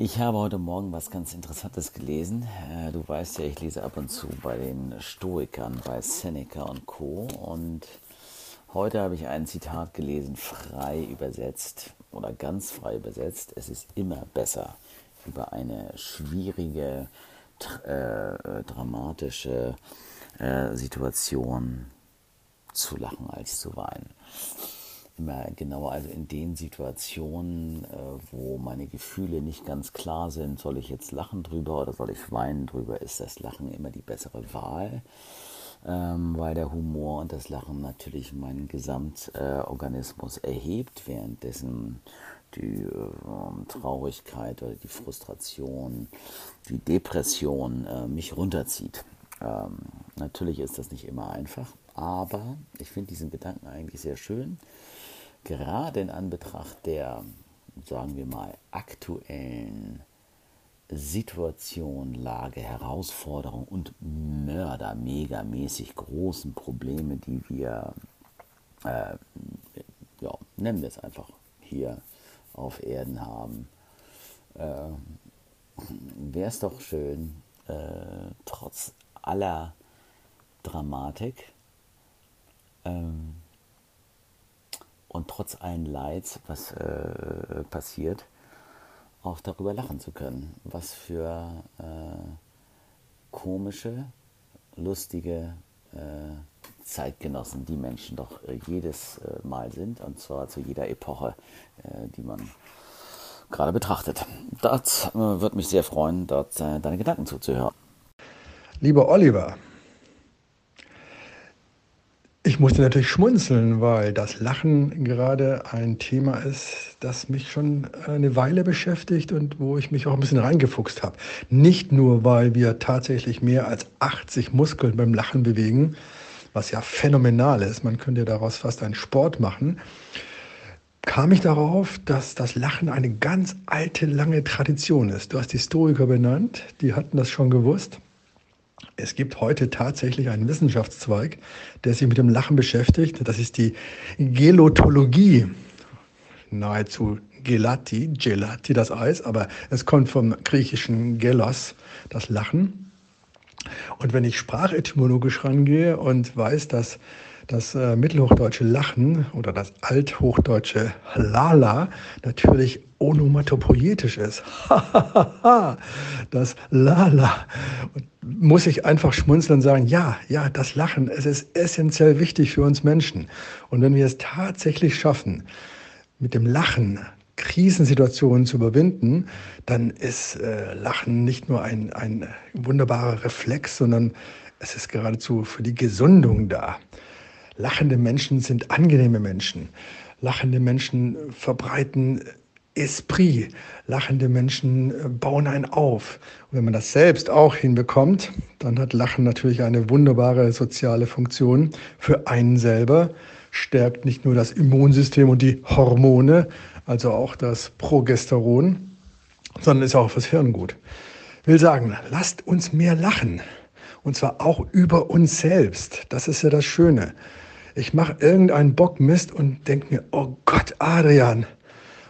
Ich habe heute Morgen was ganz Interessantes gelesen. Äh, du weißt ja, ich lese ab und zu bei den Stoikern, bei Seneca und Co. Und heute habe ich ein Zitat gelesen, frei übersetzt oder ganz frei übersetzt. Es ist immer besser, über eine schwierige, äh, äh, dramatische äh, Situation zu lachen als zu weinen immer genauer, also in den Situationen, äh, wo meine Gefühle nicht ganz klar sind, soll ich jetzt lachen drüber oder soll ich weinen drüber, ist das Lachen immer die bessere Wahl, ähm, weil der Humor und das Lachen natürlich meinen Gesamtorganismus äh, erhebt, währenddessen die äh, Traurigkeit oder die Frustration, die Depression äh, mich runterzieht. Ähm, natürlich ist das nicht immer einfach, aber ich finde diesen Gedanken eigentlich sehr schön. Gerade in Anbetracht der, sagen wir mal, aktuellen Situation, Lage, Herausforderung und Mörder, megamäßig großen Probleme, die wir, äh, ja, nennen wir es einfach, hier auf Erden haben, äh, wäre es doch schön, äh, trotz aller Dramatik, ähm, und trotz allen Leids, was äh, passiert, auch darüber lachen zu können. Was für äh, komische, lustige äh, Zeitgenossen die Menschen doch äh, jedes äh, Mal sind, und zwar zu jeder Epoche, äh, die man gerade betrachtet. Das würde mich sehr freuen, dort deine Gedanken zuzuhören. Lieber Oliver, ich musste natürlich schmunzeln, weil das Lachen gerade ein Thema ist, das mich schon eine Weile beschäftigt und wo ich mich auch ein bisschen reingefuchst habe. Nicht nur, weil wir tatsächlich mehr als 80 Muskeln beim Lachen bewegen, was ja phänomenal ist, man könnte daraus fast einen Sport machen, kam ich darauf, dass das Lachen eine ganz alte, lange Tradition ist. Du hast die Historiker benannt, die hatten das schon gewusst. Es gibt heute tatsächlich einen Wissenschaftszweig, der sich mit dem Lachen beschäftigt. Das ist die Gelotologie. Nahezu Gelati, Gelati, das Eis, aber es kommt vom griechischen Gelos, das Lachen. Und wenn ich sprachetymologisch rangehe und weiß, dass das äh, mittelhochdeutsche Lachen oder das althochdeutsche Lala natürlich onomatopoietisch ist. das Lala. Muss ich einfach schmunzeln und sagen, ja, ja, das Lachen, es ist essentiell wichtig für uns Menschen. Und wenn wir es tatsächlich schaffen, mit dem Lachen Krisensituationen zu überwinden, dann ist äh, Lachen nicht nur ein, ein wunderbarer Reflex, sondern es ist geradezu für die Gesundung da. Lachende Menschen sind angenehme Menschen. Lachende Menschen verbreiten Esprit. Lachende Menschen äh, bauen einen auf. Und wenn man das selbst auch hinbekommt, dann hat Lachen natürlich eine wunderbare soziale Funktion für einen selber, stärkt nicht nur das Immunsystem und die Hormone, also auch das Progesteron, sondern ist auch fürs Hirn gut. Will sagen, lasst uns mehr lachen. Und zwar auch über uns selbst. Das ist ja das Schöne. Ich mache irgendeinen Bockmist und denke mir, oh Gott, Adrian,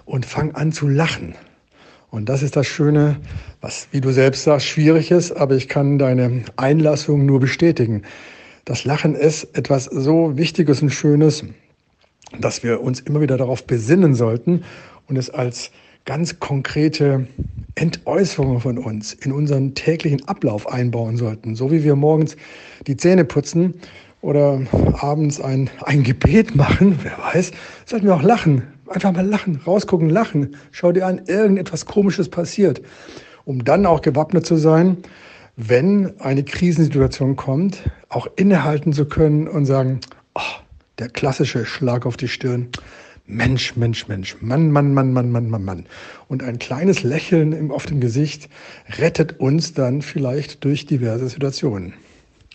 und fang an zu lachen. Und das ist das Schöne, was, wie du selbst sagst, schwierig ist, aber ich kann deine Einlassung nur bestätigen. Das Lachen ist etwas so Wichtiges und Schönes, dass wir uns immer wieder darauf besinnen sollten und es als ganz konkrete Entäußerung von uns in unseren täglichen Ablauf einbauen sollten. So wie wir morgens die Zähne putzen oder abends ein, ein Gebet machen, wer weiß, sollten wir auch lachen Einfach mal lachen, rausgucken, lachen. Schau dir an, irgendetwas Komisches passiert. Um dann auch gewappnet zu sein, wenn eine Krisensituation kommt, auch innehalten zu können und sagen, oh, der klassische Schlag auf die Stirn. Mensch, Mensch, Mensch, Mann, Mann, Mann, Mann, Mann, Mann, Mann. Und ein kleines Lächeln auf dem Gesicht rettet uns dann vielleicht durch diverse Situationen.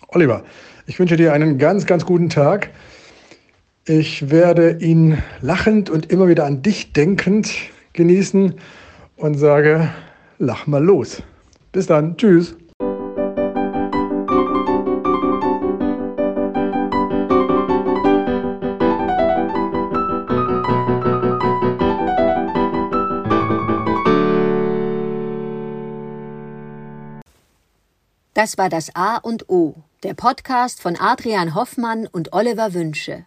Oliver, ich wünsche dir einen ganz, ganz guten Tag. Ich werde ihn lachend und immer wieder an dich denkend genießen und sage, lach mal los. Bis dann. Tschüss. Das war das A und O, der Podcast von Adrian Hoffmann und Oliver Wünsche.